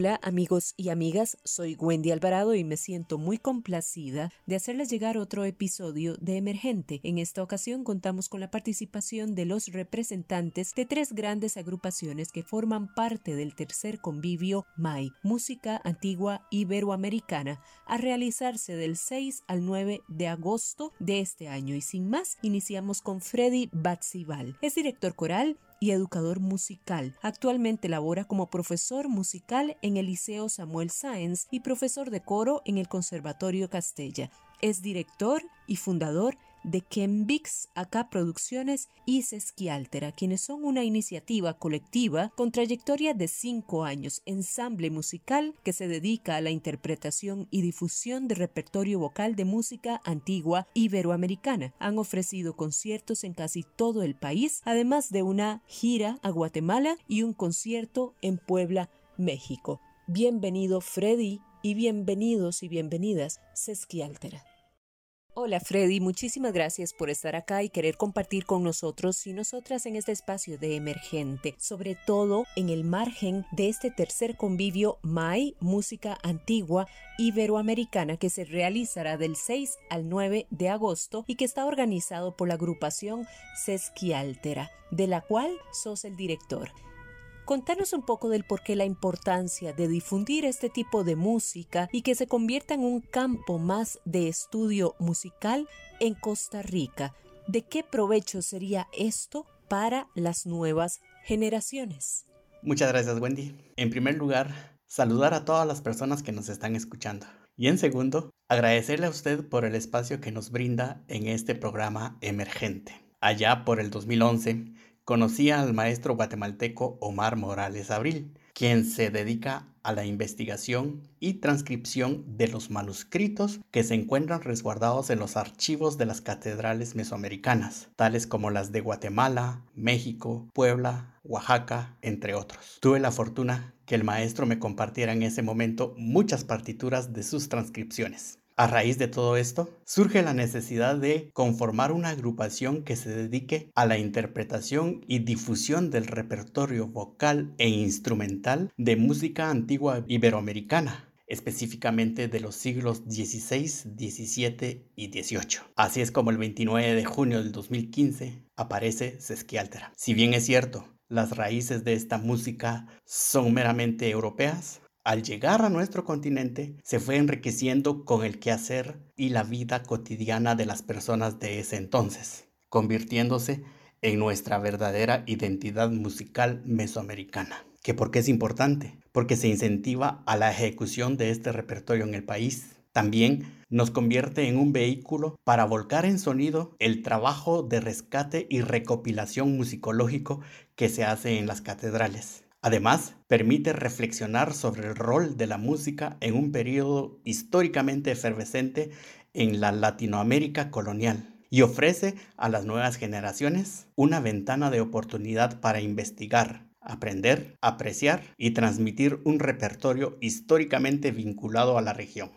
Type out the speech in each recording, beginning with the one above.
Hola amigos y amigas, soy Wendy Alvarado y me siento muy complacida de hacerles llegar otro episodio de Emergente. En esta ocasión contamos con la participación de los representantes de tres grandes agrupaciones que forman parte del tercer convivio MAI, Música Antigua Iberoamericana, a realizarse del 6 al 9 de agosto de este año. Y sin más, iniciamos con Freddy Batzibal. Es director coral y educador musical. Actualmente labora como profesor musical en el Liceo Samuel Sáenz y profesor de coro en el Conservatorio Castella. Es director y fundador Kembix Acá Producciones y Sesquialtera, quienes son una iniciativa colectiva con trayectoria de cinco años, ensamble musical que se dedica a la interpretación y difusión de repertorio vocal de música antigua iberoamericana. Han ofrecido conciertos en casi todo el país, además de una gira a Guatemala y un concierto en Puebla, México. Bienvenido Freddy y bienvenidos y bienvenidas Sesquialtera. Hola Freddy, muchísimas gracias por estar acá y querer compartir con nosotros y nosotras en este espacio de emergente, sobre todo en el margen de este tercer convivio MAI, Música Antigua Iberoamericana, que se realizará del 6 al 9 de agosto y que está organizado por la agrupación Sesquialtera, de la cual sos el director. Contanos un poco del por qué la importancia de difundir este tipo de música y que se convierta en un campo más de estudio musical en Costa Rica. ¿De qué provecho sería esto para las nuevas generaciones? Muchas gracias Wendy. En primer lugar, saludar a todas las personas que nos están escuchando. Y en segundo, agradecerle a usted por el espacio que nos brinda en este programa emergente. Allá por el 2011, conocía al maestro guatemalteco Omar Morales Abril, quien se dedica a la investigación y transcripción de los manuscritos que se encuentran resguardados en los archivos de las catedrales mesoamericanas, tales como las de Guatemala, México, Puebla, Oaxaca, entre otros. Tuve la fortuna que el maestro me compartiera en ese momento muchas partituras de sus transcripciones. A raíz de todo esto, surge la necesidad de conformar una agrupación que se dedique a la interpretación y difusión del repertorio vocal e instrumental de música antigua iberoamericana, específicamente de los siglos XVI, XVII y XVIII. Así es como el 29 de junio del 2015 aparece Sesquialtera. Si bien es cierto, las raíces de esta música son meramente europeas, al llegar a nuestro continente, se fue enriqueciendo con el quehacer y la vida cotidiana de las personas de ese entonces, convirtiéndose en nuestra verdadera identidad musical mesoamericana. ¿Que por qué es importante? Porque se incentiva a la ejecución de este repertorio en el país. También nos convierte en un vehículo para volcar en sonido el trabajo de rescate y recopilación musicológico que se hace en las catedrales. Además, permite reflexionar sobre el rol de la música en un periodo históricamente efervescente en la Latinoamérica colonial y ofrece a las nuevas generaciones una ventana de oportunidad para investigar, aprender, apreciar y transmitir un repertorio históricamente vinculado a la región.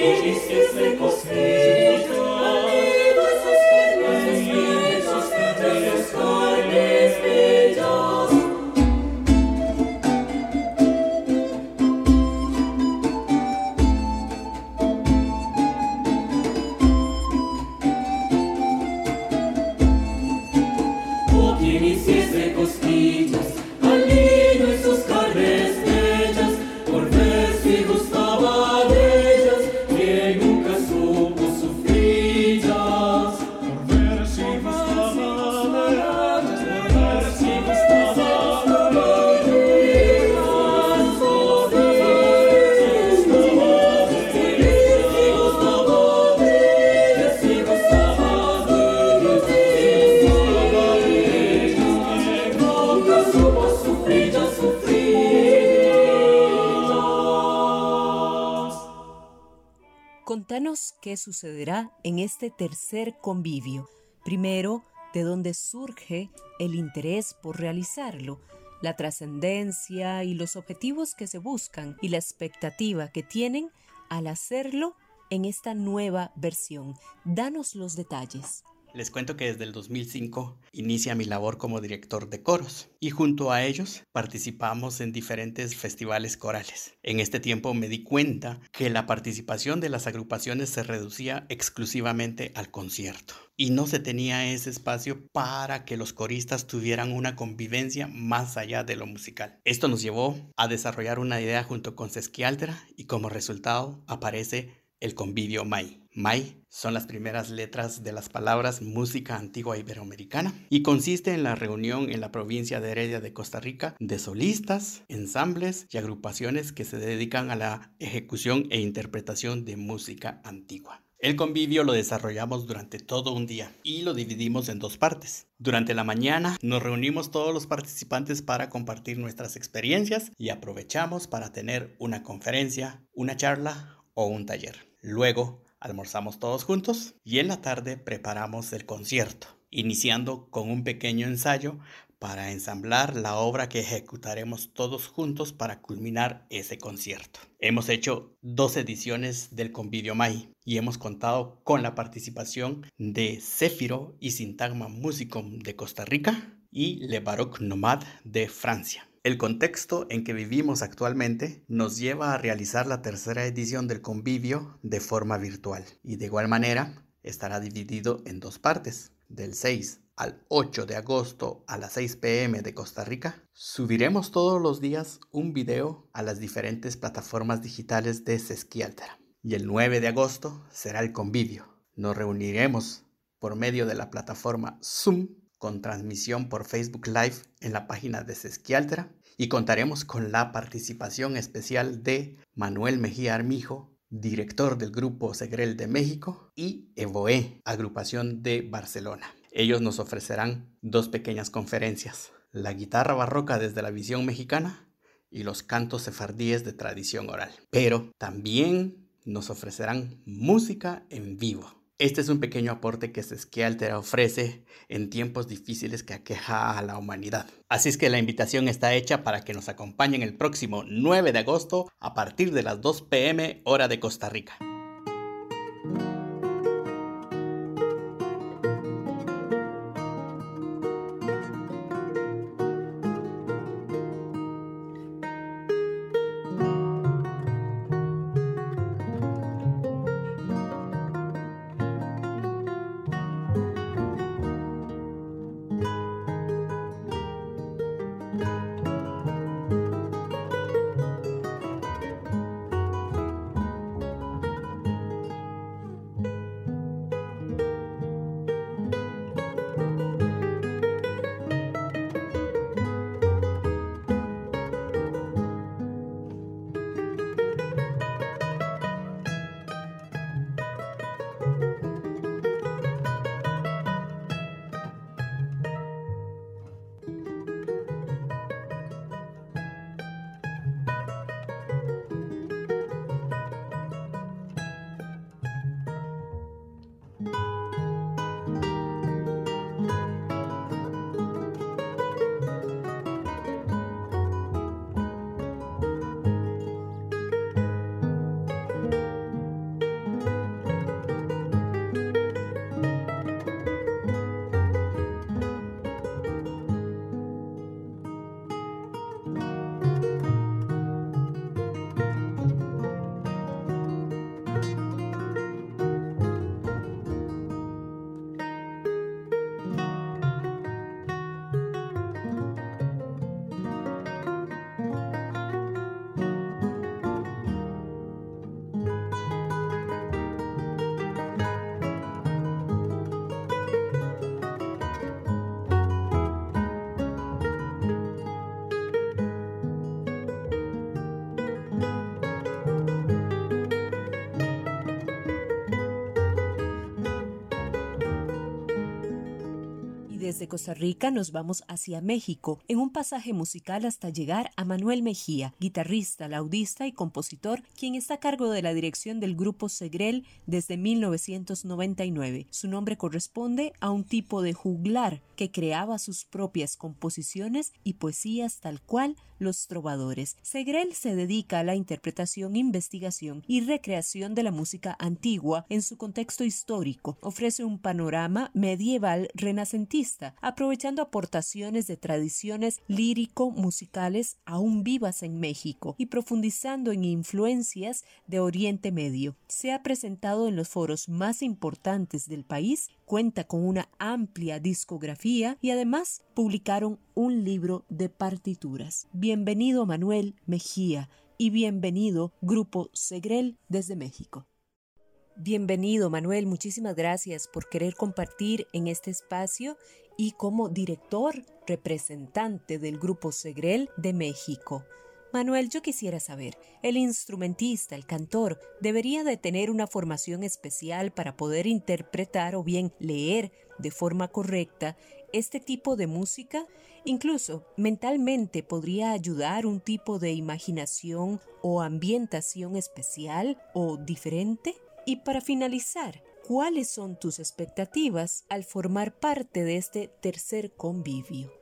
Ježíš svět se kosky. Qué sucederá en este tercer convivio. Primero, de dónde surge el interés por realizarlo, la trascendencia y los objetivos que se buscan y la expectativa que tienen al hacerlo en esta nueva versión. Danos los detalles. Les cuento que desde el 2005 inicia mi labor como director de coros y junto a ellos participamos en diferentes festivales corales. En este tiempo me di cuenta que la participación de las agrupaciones se reducía exclusivamente al concierto y no se tenía ese espacio para que los coristas tuvieran una convivencia más allá de lo musical. Esto nos llevó a desarrollar una idea junto con Sesquialtera y como resultado aparece el convivio MAI. MAI son las primeras letras de las palabras música antigua iberoamericana y consiste en la reunión en la provincia de Heredia de Costa Rica de solistas, ensambles y agrupaciones que se dedican a la ejecución e interpretación de música antigua. El convivio lo desarrollamos durante todo un día y lo dividimos en dos partes. Durante la mañana nos reunimos todos los participantes para compartir nuestras experiencias y aprovechamos para tener una conferencia, una charla o un taller. Luego almorzamos todos juntos y en la tarde preparamos el concierto, iniciando con un pequeño ensayo para ensamblar la obra que ejecutaremos todos juntos para culminar ese concierto. Hemos hecho dos ediciones del Convivio Mai y hemos contado con la participación de Céfiro y Sintagma Musicum de Costa Rica y Le Baroque Nomad de Francia. El contexto en que vivimos actualmente nos lleva a realizar la tercera edición del convivio de forma virtual y de igual manera estará dividido en dos partes. Del 6 al 8 de agosto a las 6 pm de Costa Rica, subiremos todos los días un video a las diferentes plataformas digitales de Sesquialtera. Y el 9 de agosto será el convivio. Nos reuniremos por medio de la plataforma Zoom con transmisión por Facebook Live en la página de Sesquialtera y contaremos con la participación especial de Manuel Mejía Armijo, director del grupo Segrel de México, y Evoe, agrupación de Barcelona. Ellos nos ofrecerán dos pequeñas conferencias, la guitarra barroca desde la visión mexicana y los cantos sefardíes de tradición oral. Pero también nos ofrecerán música en vivo. Este es un pequeño aporte que Sesquialtera ofrece en tiempos difíciles que aqueja a la humanidad. Así es que la invitación está hecha para que nos acompañen el próximo 9 de agosto a partir de las 2 pm hora de Costa Rica. Desde Costa Rica nos vamos hacia México en un pasaje musical hasta llegar a Manuel Mejía, guitarrista, laudista y compositor, quien está a cargo de la dirección del grupo Segrel desde 1999. Su nombre corresponde a un tipo de juglar que creaba sus propias composiciones y poesías tal cual los trovadores. Segrel se dedica a la interpretación, investigación y recreación de la música antigua en su contexto histórico. Ofrece un panorama medieval renacentista, aprovechando aportaciones de tradiciones lírico-musicales aún vivas en México y profundizando en influencias de Oriente Medio. Se ha presentado en los foros más importantes del país, cuenta con una amplia discografía y además publicaron un libro de partituras. Bienvenido Manuel Mejía y bienvenido Grupo Segrel desde México. Bienvenido Manuel, muchísimas gracias por querer compartir en este espacio y como director representante del Grupo Segrel de México. Manuel, yo quisiera saber, ¿el instrumentista, el cantor, debería de tener una formación especial para poder interpretar o bien leer de forma correcta este tipo de música? Incluso mentalmente podría ayudar un tipo de imaginación o ambientación especial o diferente. Y para finalizar, ¿cuáles son tus expectativas al formar parte de este tercer convivio?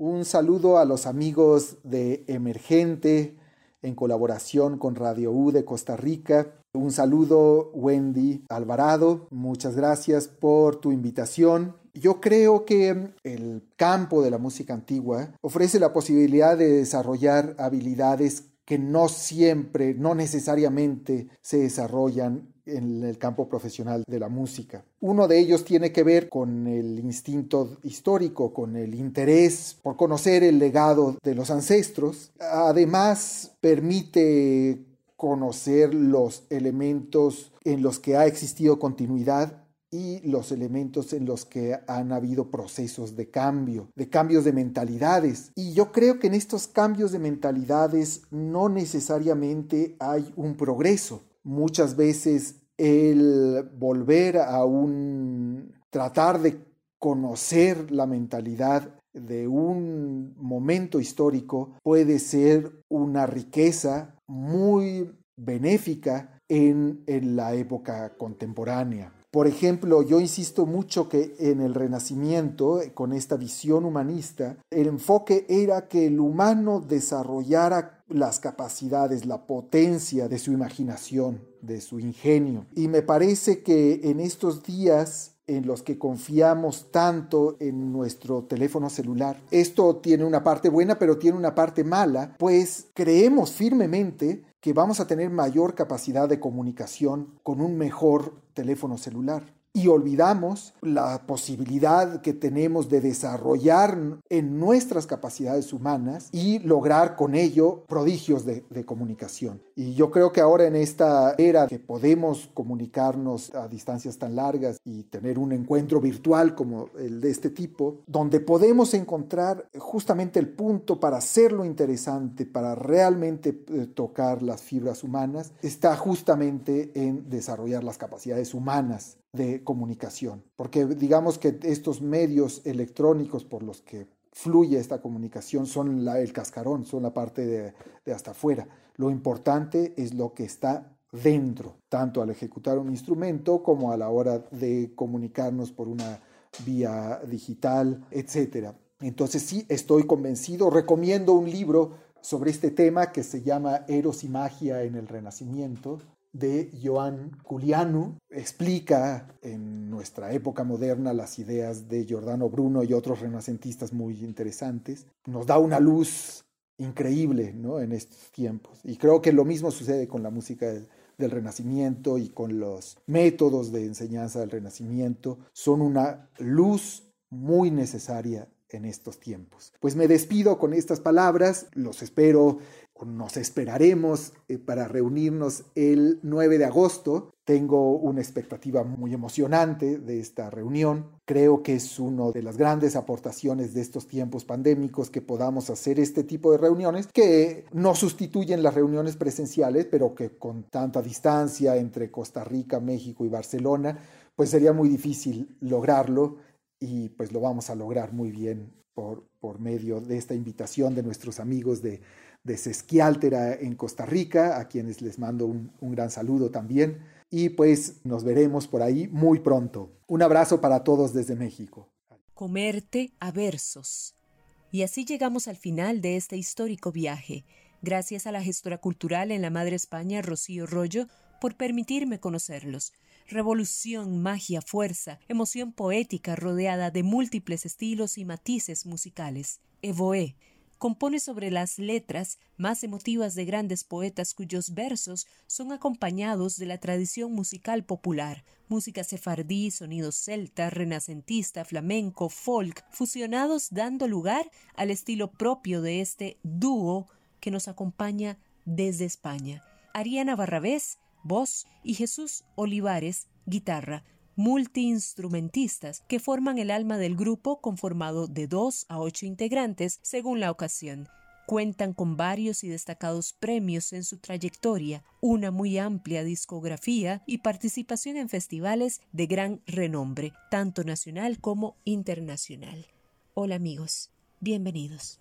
Un saludo a los amigos de Emergente en colaboración con Radio U de Costa Rica. Un saludo Wendy Alvarado. Muchas gracias por tu invitación. Yo creo que el campo de la música antigua ofrece la posibilidad de desarrollar habilidades que no siempre, no necesariamente se desarrollan en el campo profesional de la música. Uno de ellos tiene que ver con el instinto histórico, con el interés por conocer el legado de los ancestros. Además, permite conocer los elementos en los que ha existido continuidad y los elementos en los que han habido procesos de cambio, de cambios de mentalidades. Y yo creo que en estos cambios de mentalidades no necesariamente hay un progreso. Muchas veces el volver a un, tratar de conocer la mentalidad de un momento histórico puede ser una riqueza muy benéfica en, en la época contemporánea. Por ejemplo, yo insisto mucho que en el Renacimiento, con esta visión humanista, el enfoque era que el humano desarrollara las capacidades, la potencia de su imaginación, de su ingenio. Y me parece que en estos días en los que confiamos tanto en nuestro teléfono celular. Esto tiene una parte buena, pero tiene una parte mala, pues creemos firmemente que vamos a tener mayor capacidad de comunicación con un mejor teléfono celular y olvidamos la posibilidad que tenemos de desarrollar en nuestras capacidades humanas y lograr con ello prodigios de, comunicación. Y yo creo que ahora en esta era que podemos comunicarnos a distancias tan largas y tener un encuentro virtual como el de este tipo, donde podemos encontrar justamente el punto para hacerlo interesante, para realmente eh, tocar las fibras humanas, está justamente en desarrollar las capacidades humanas de comunicación, porque digamos que estos medios electrónicos por los que fluye esta comunicación son la, el cascarón, son la parte de, de hasta afuera. Lo importante es lo que está dentro, tanto al ejecutar un instrumento como a la hora de comunicarnos por una vía digital, etc. Entonces sí, estoy convencido, recomiendo un libro sobre este tema que se llama Eros y Magia en el Renacimiento, de Joan Culianu explica en nuestra época moderna las ideas de Giordano Bruno y otros renacentistas muy interesantes. Nos da una luz increíble ¿no? en estos tiempos. Y creo que lo mismo sucede con la música del Renacimiento y con los métodos de enseñanza del Renacimiento. Son una luz muy necesaria en estos tiempos. Pues me despido con estas palabras, los espero nos esperaremos eh, para reunirnos el 9 de agosto. Tengo una expectativa muy emocionante de esta reunión. Creo que es una de las grandes aportaciones de estos tiempos pandémicos que podamos hacer este tipo de reuniones que no sustituyen las reuniones presenciales, pero que con tanta distancia entre Costa Rica, México y Barcelona, pues sería muy difícil lograrlo y pues lo vamos a lograr muy bien por, por medio de esta invitación de nuestros amigos de, de Sesquiáltera en Costa Rica, a quienes les mando un, un gran saludo también. Y pues nos veremos por ahí muy pronto. Un abrazo para todos desde México. Comerte a versos. Y así llegamos al final de este histórico viaje. Gracias a la gestora cultural en la Madre España, Rocío Rollo, por permitirme conocerlos. Revolución, magia, fuerza, emoción poética rodeada de múltiples estilos y matices musicales. Evoé compone sobre las letras más emotivas de grandes poetas cuyos versos son acompañados de la tradición musical popular, música sefardí, sonido celta, renacentista, flamenco, folk, fusionados dando lugar al estilo propio de este dúo que nos acompaña desde España. Ariana Barrabés, voz, y Jesús Olivares, guitarra, multiinstrumentistas que forman el alma del grupo conformado de dos a ocho integrantes según la ocasión. Cuentan con varios y destacados premios en su trayectoria, una muy amplia discografía y participación en festivales de gran renombre, tanto nacional como internacional. Hola amigos, bienvenidos.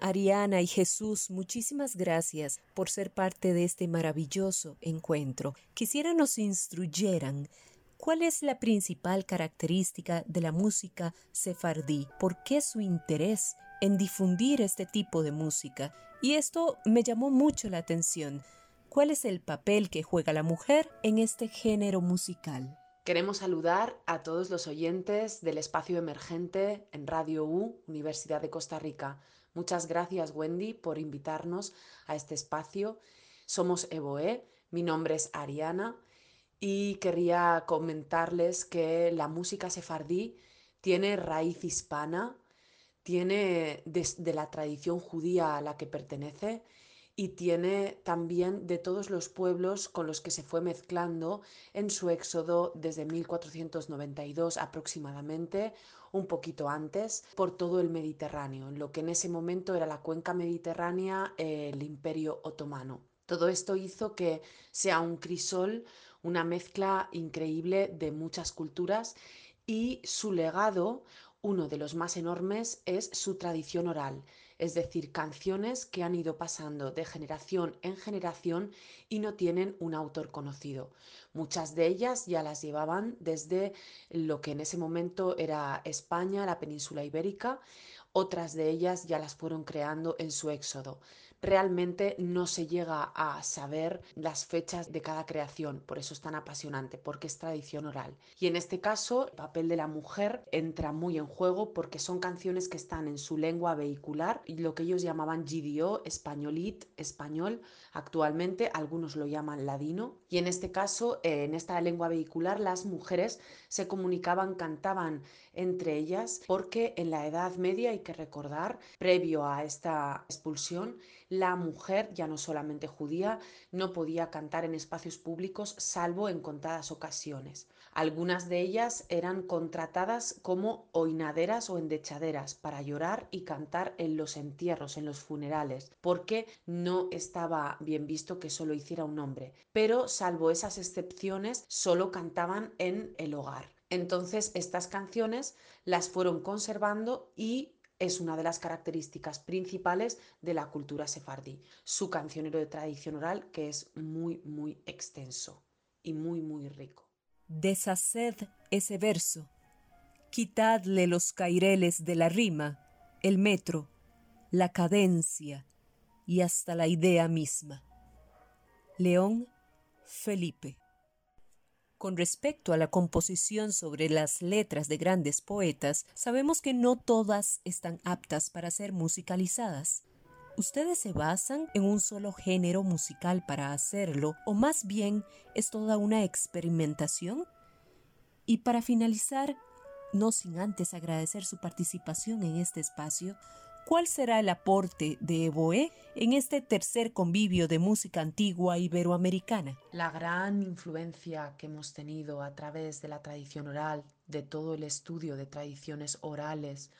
Ariana y Jesús, muchísimas gracias por ser parte de este maravilloso encuentro. Quisiera nos instruyeran ¿Cuál es la principal característica de la música sefardí? ¿Por qué su interés en difundir este tipo de música? Y esto me llamó mucho la atención. ¿Cuál es el papel que juega la mujer en este género musical? Queremos saludar a todos los oyentes del espacio emergente en Radio U, Universidad de Costa Rica. Muchas gracias Wendy por invitarnos a este espacio. Somos Evoe, mi nombre es Ariana y quería comentarles que la música sefardí tiene raíz hispana, tiene de la tradición judía a la que pertenece y tiene también de todos los pueblos con los que se fue mezclando en su éxodo desde 1492 aproximadamente un poquito antes, por todo el Mediterráneo, en lo que en ese momento era la cuenca mediterránea, el imperio otomano. Todo esto hizo que sea un crisol, una mezcla increíble de muchas culturas y su legado, uno de los más enormes, es su tradición oral es decir, canciones que han ido pasando de generación en generación y no tienen un autor conocido. Muchas de ellas ya las llevaban desde lo que en ese momento era España, la península ibérica, otras de ellas ya las fueron creando en su éxodo realmente no se llega a saber las fechas de cada creación, por eso es tan apasionante, porque es tradición oral. Y en este caso, el papel de la mujer entra muy en juego porque son canciones que están en su lengua vehicular lo que ellos llamaban GDO, españolit, español, actualmente algunos lo llaman ladino. Y en este caso, eh, en esta lengua vehicular, las mujeres se comunicaban, cantaban entre ellas, porque en la Edad Media hay que recordar, previo a esta expulsión, la mujer, ya no solamente judía, no podía cantar en espacios públicos salvo en contadas ocasiones. Algunas de ellas eran contratadas como oinaderas o endechaderas para llorar y cantar en los entierros, en los funerales, porque no estaba bien visto que solo hiciera un hombre. Pero salvo esas excepciones, solo cantaban en el hogar. Entonces estas canciones las fueron conservando y es una de las características principales de la cultura sefardí, su cancionero de tradición oral que es muy, muy extenso y muy, muy rico. Deshaced ese verso, quitadle los caireles de la rima, el metro, la cadencia y hasta la idea misma. León Felipe con respecto a la composición sobre las letras de grandes poetas, sabemos que no todas están aptas para ser musicalizadas. ¿Ustedes se basan en un solo género musical para hacerlo o más bien es toda una experimentación? Y para finalizar, no sin antes agradecer su participación en este espacio, ¿Cuál será el aporte de Evoe en este tercer convivio de música antigua iberoamericana? La gran influencia que hemos tenido a través de la tradición oral, de todo el estudio de tradiciones orales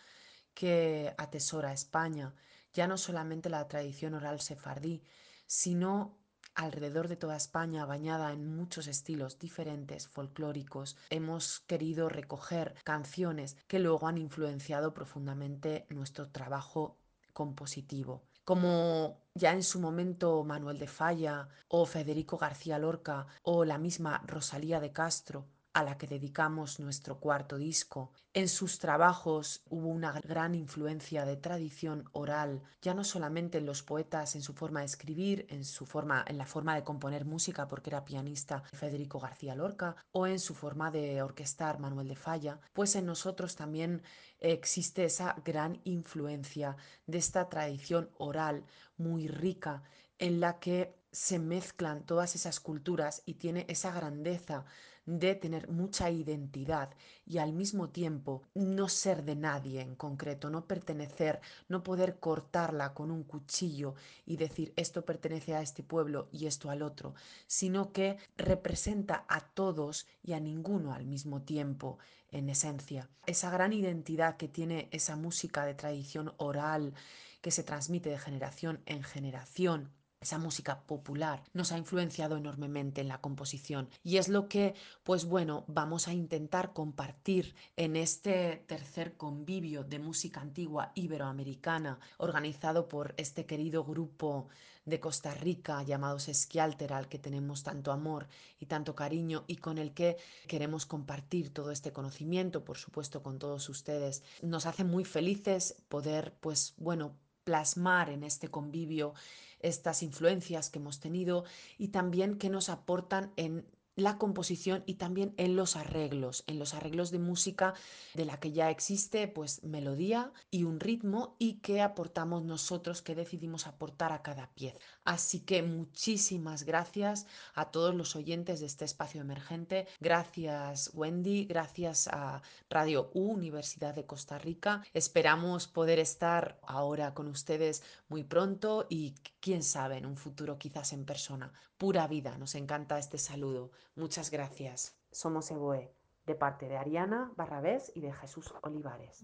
que atesora España, ya no solamente la tradición oral sefardí, sino alrededor de toda España, bañada en muchos estilos diferentes, folclóricos, hemos querido recoger canciones que luego han influenciado profundamente nuestro trabajo compositivo. Como ya en su momento Manuel de Falla o Federico García Lorca o la misma Rosalía de Castro a la que dedicamos nuestro cuarto disco. En sus trabajos hubo una gran influencia de tradición oral, ya no solamente en los poetas, en su forma de escribir, en su forma, en la forma de componer música, porque era pianista Federico García Lorca, o en su forma de orquestar Manuel de Falla, pues en nosotros también existe esa gran influencia de esta tradición oral muy rica en la que se mezclan todas esas culturas y tiene esa grandeza de tener mucha identidad y al mismo tiempo no ser de nadie en concreto, no pertenecer, no poder cortarla con un cuchillo y decir esto pertenece a este pueblo y esto al otro, sino que representa a todos y a ninguno al mismo tiempo en esencia. Esa gran identidad que tiene esa música de tradición oral que se transmite de generación en generación esa música popular nos ha influenciado enormemente en la composición y es lo que, pues bueno, vamos a intentar compartir en este tercer convivio de música antigua iberoamericana organizado por este querido grupo de Costa Rica llamados Esquialter al que tenemos tanto amor y tanto cariño y con el que queremos compartir todo este conocimiento, por supuesto con todos ustedes. Nos hace muy felices poder, pues bueno, plasmar en este convivio estas influencias que hemos tenido y también que nos aportan en la composición y también en los arreglos, en los arreglos de música de la que ya existe pues melodía y un ritmo y que aportamos nosotros, que decidimos aportar a cada pieza. Así que muchísimas gracias a todos los oyentes de este espacio emergente. Gracias Wendy, gracias a Radio U, Universidad de Costa Rica. Esperamos poder estar ahora con ustedes muy pronto y quién sabe en un futuro quizás en persona. Pura vida, nos encanta este saludo. Muchas gracias. Somos Egoe, de parte de Ariana Barrabés y de Jesús Olivares.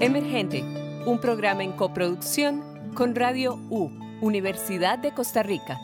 Emergente, un programa en coproducción con Radio U, Universidad de Costa Rica.